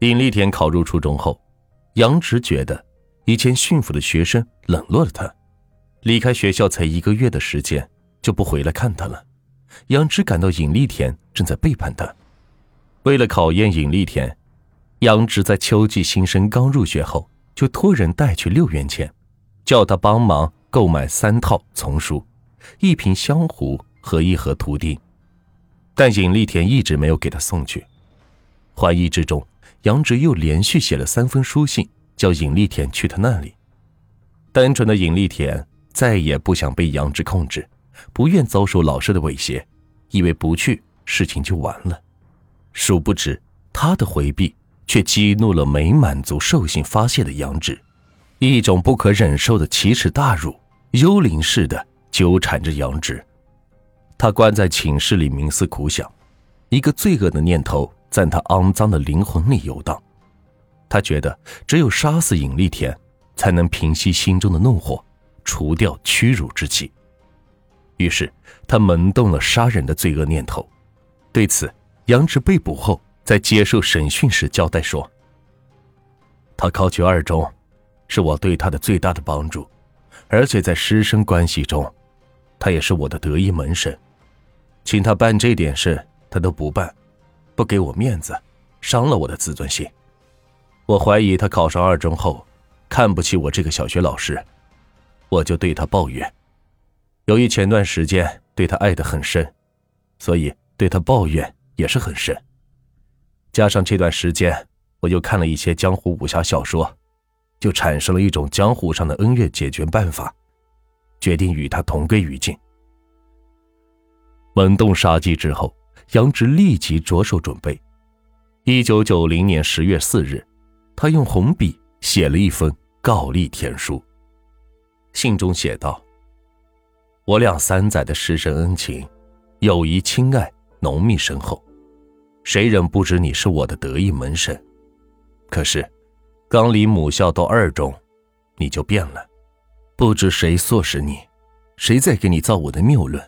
尹丽田考入初中后，杨直觉得以前驯服的学生冷落了他，离开学校才一个月的时间就不回来看他了。杨直感到尹丽田正在背叛他。为了考验尹丽田，杨直在秋季新生刚入学后就托人带去六元钱，叫他帮忙购买三套丛书、一瓶香壶和一盒图钉，但尹丽田一直没有给他送去。怀疑之中。杨直又连续写了三封书信，叫尹丽田去他那里。单纯的尹丽田再也不想被杨直控制，不愿遭受老师的威胁，以为不去事情就完了。殊不知，他的回避却激怒了没满足兽性发泄的杨直，一种不可忍受的奇耻大辱，幽灵似的纠缠着杨直。他关在寝室里冥思苦想，一个罪恶的念头。在他肮脏的灵魂里游荡，他觉得只有杀死尹丽田，才能平息心中的怒火，除掉屈辱之气。于是他萌动了杀人的罪恶念头。对此，杨直被捕后在接受审讯时交代说：“他考取二中，是我对他的最大的帮助，而且在师生关系中，他也是我的得意门生。请他办这点事，他都不办。”不给我面子，伤了我的自尊心。我怀疑他考上二中后，看不起我这个小学老师，我就对他抱怨。由于前段时间对他爱得很深，所以对他抱怨也是很深。加上这段时间我又看了一些江湖武侠小说，就产生了一种江湖上的恩怨解决办法，决定与他同归于尽。萌动杀机之后。杨直立即着手准备。一九九零年十月四日，他用红笔写了一封告立天书。信中写道：“我俩三载的师生恩情，友谊亲爱，浓密深厚。谁人不知你是我的得意门生？可是，刚离母校到二中，你就变了。不知谁唆使你，谁在给你造我的谬论？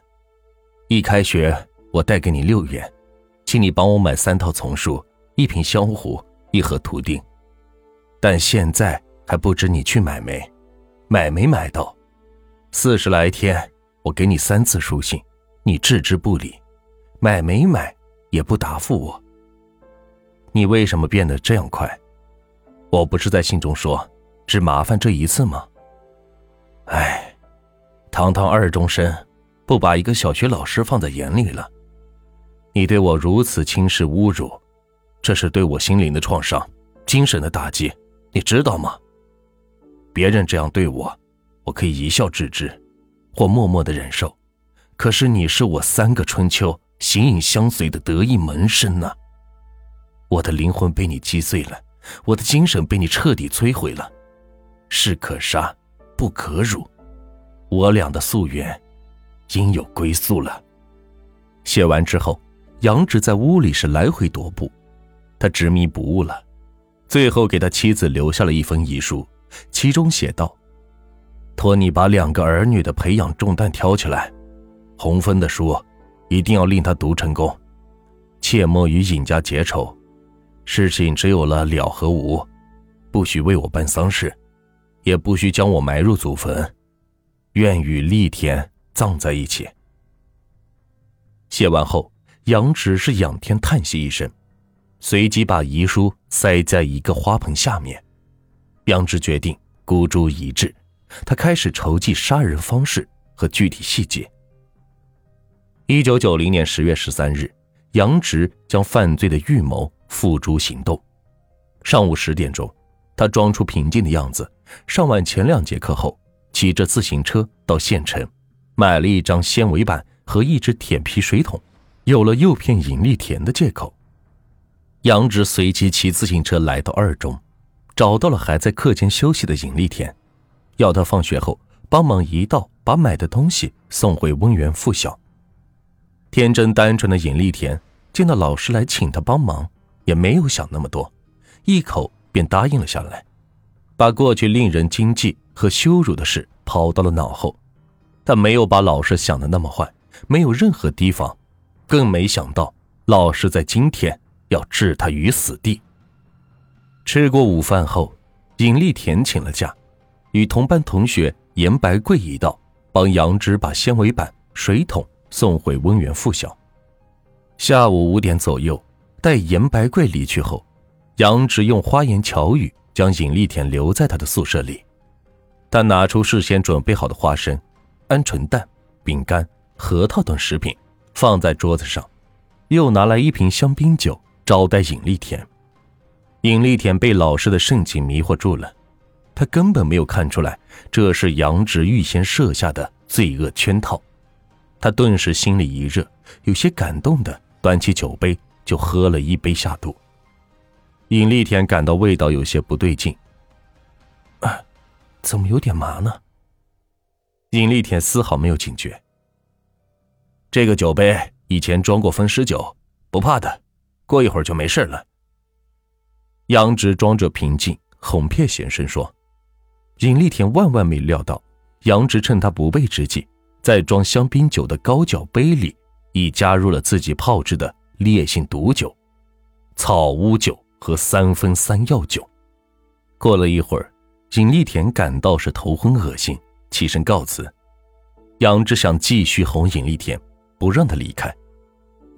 一开学。”我带给你六元，请你帮我买三套丛书、一瓶香壶、一盒图钉。但现在还不知你去买没？买没买到？四十来天，我给你三次书信，你置之不理，买没买也不答复我。你为什么变得这样快？我不是在信中说，只麻烦这一次吗？哎，堂堂二中生，不把一个小学老师放在眼里了。你对我如此轻视侮辱，这是对我心灵的创伤，精神的打击，你知道吗？别人这样对我，我可以一笑置之，或默默的忍受。可是你是我三个春秋形影相随的得意门生呐！我的灵魂被你击碎了，我的精神被你彻底摧毁了。士可杀，不可辱。我俩的夙愿，应有归宿了。写完之后。杨直在屋里是来回踱步，他执迷不悟了，最后给他妻子留下了一封遗书，其中写道：“托你把两个儿女的培养重担挑起来，红芬的书一定要令他读成功，切莫与尹家结仇，事情只有了了和无，不许为我办丧事，也不许将我埋入祖坟，愿与立田葬在一起。”写完后。杨只是仰天叹息一声，随即把遗书塞在一个花盆下面。杨直决定孤注一掷，他开始筹计杀人方式和具体细节。一九九零年十月十三日，杨直将犯罪的预谋付诸行动。上午十点钟，他装出平静的样子，上完前两节课后，骑着自行车到县城，买了一张纤维板和一只铁皮水桶。有了诱骗尹丽田的借口，杨直随即骑自行车来到二中，找到了还在课间休息的尹丽田，要他放学后帮忙一道把买的东西送回温源附小。天真单纯的尹丽田见到老师来请他帮忙，也没有想那么多，一口便答应了下来，把过去令人惊悸和羞辱的事抛到了脑后，但没有把老师想的那么坏，没有任何提防。更没想到，老师在今天要置他于死地。吃过午饭后，尹丽田请了假，与同班同学严白桂一道帮杨直把纤维板、水桶送回温源附小。下午五点左右，待严白桂离去后，杨直用花言巧语将尹丽田留在他的宿舍里。他拿出事先准备好的花生、鹌鹑蛋、饼干、核桃等食品，放在桌子上，又拿来一瓶香槟酒招待尹丽田。尹丽田被老师的盛情迷惑住了，他根本没有看出来这是杨直预先设下的罪恶圈套。他顿时心里一热，有些感动的端起酒杯就喝了一杯下肚。尹丽田感到味道有些不对劲，啊，怎么有点麻呢？尹丽田丝毫没有警觉。这个酒杯以前装过风湿酒，不怕的，过一会儿就没事了。杨直装着平静，哄骗先生说：“尹丽田万万没料到，杨直趁他不备之际，在装香槟酒的高脚杯里，已加入了自己泡制的烈性毒酒——草乌酒和三分三药酒。”过了一会儿，尹丽田感到是头昏恶心，起身告辞。杨直想继续哄尹丽田，不让他离开。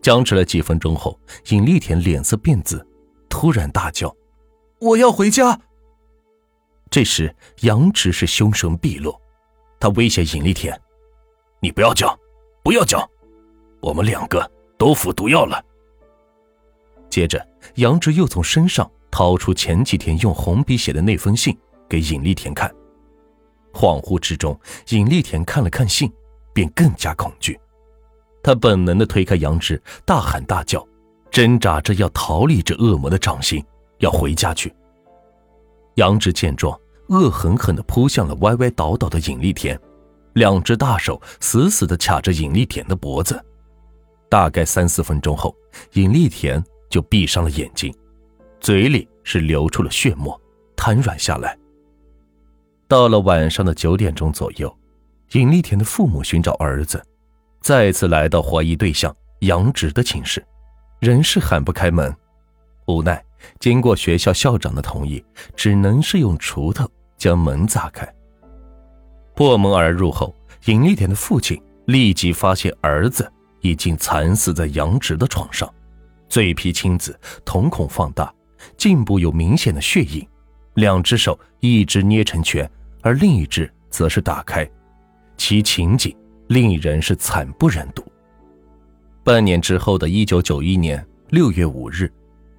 僵持了几分钟后，尹丽田脸色变紫。突然大叫：“我要回家！”这时，杨直是凶神毕露，他威胁尹丽田：“你不要叫，不要叫，我们两个都服毒药了。”接着，杨直又从身上掏出前几天用红笔写的那封信给尹丽田看。恍惚之中，尹丽田看了看信，便更加恐惧，他本能的推开杨志，大喊大叫。挣扎着要逃离这恶魔的掌心，要回家去。杨志见状，恶狠狠地扑向了歪歪倒倒的尹丽田，两只大手死死地卡着尹丽田的脖子。大概三四分钟后，尹丽田就闭上了眼睛，嘴里是流出了血沫，瘫软下来。到了晚上的九点钟左右，尹丽田的父母寻找儿子，再次来到怀疑对象杨直的寝室。仍是喊不开门，无奈经过学校校长的同意，只能是用锄头将门砸开。破门而入后，尹丽田的父亲立即发现儿子已经惨死在杨直的床上，嘴皮青紫，瞳孔放大，颈部有明显的血印，两只手一只捏成拳，而另一只则是打开，其情景另一人是惨不忍睹。半年之后的一九九一年六月五日，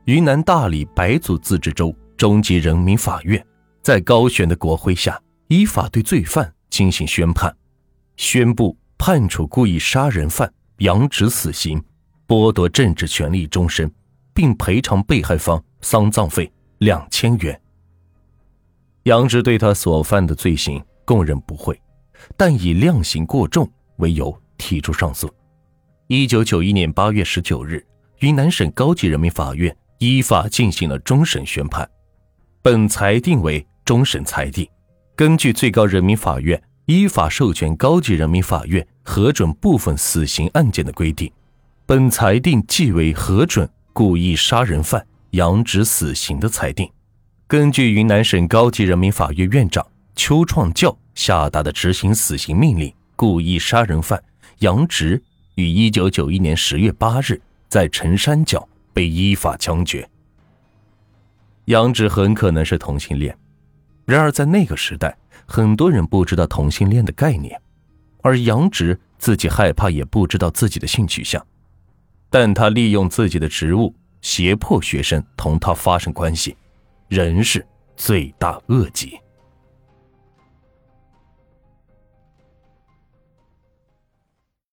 云南大理白族自治州中级人民法院在高悬的国徽下，依法对罪犯进行宣判，宣布判处故意杀人犯杨直死刑，剥夺政治权利终身，并赔偿被害方丧葬费两千元。杨直对他所犯的罪行供认不讳，但以量刑过重为由提出上诉。一九九一年八月十九日，云南省高级人民法院依法进行了终审宣判。本裁定为终审裁定。根据最高人民法院依法授权高级人民法院核准部分死刑案件的规定，本裁定即为核准故意杀人犯杨直死刑的裁定。根据云南省高级人民法院院长邱创教下达的执行死刑命令，故意杀人犯杨直。于一九九一年十月八日，在陈山脚被依法枪决。杨直很可能是同性恋，然而在那个时代，很多人不知道同性恋的概念，而杨直自己害怕，也不知道自己的性取向，但他利用自己的职务胁迫学生同他发生关系，仍是罪大恶极。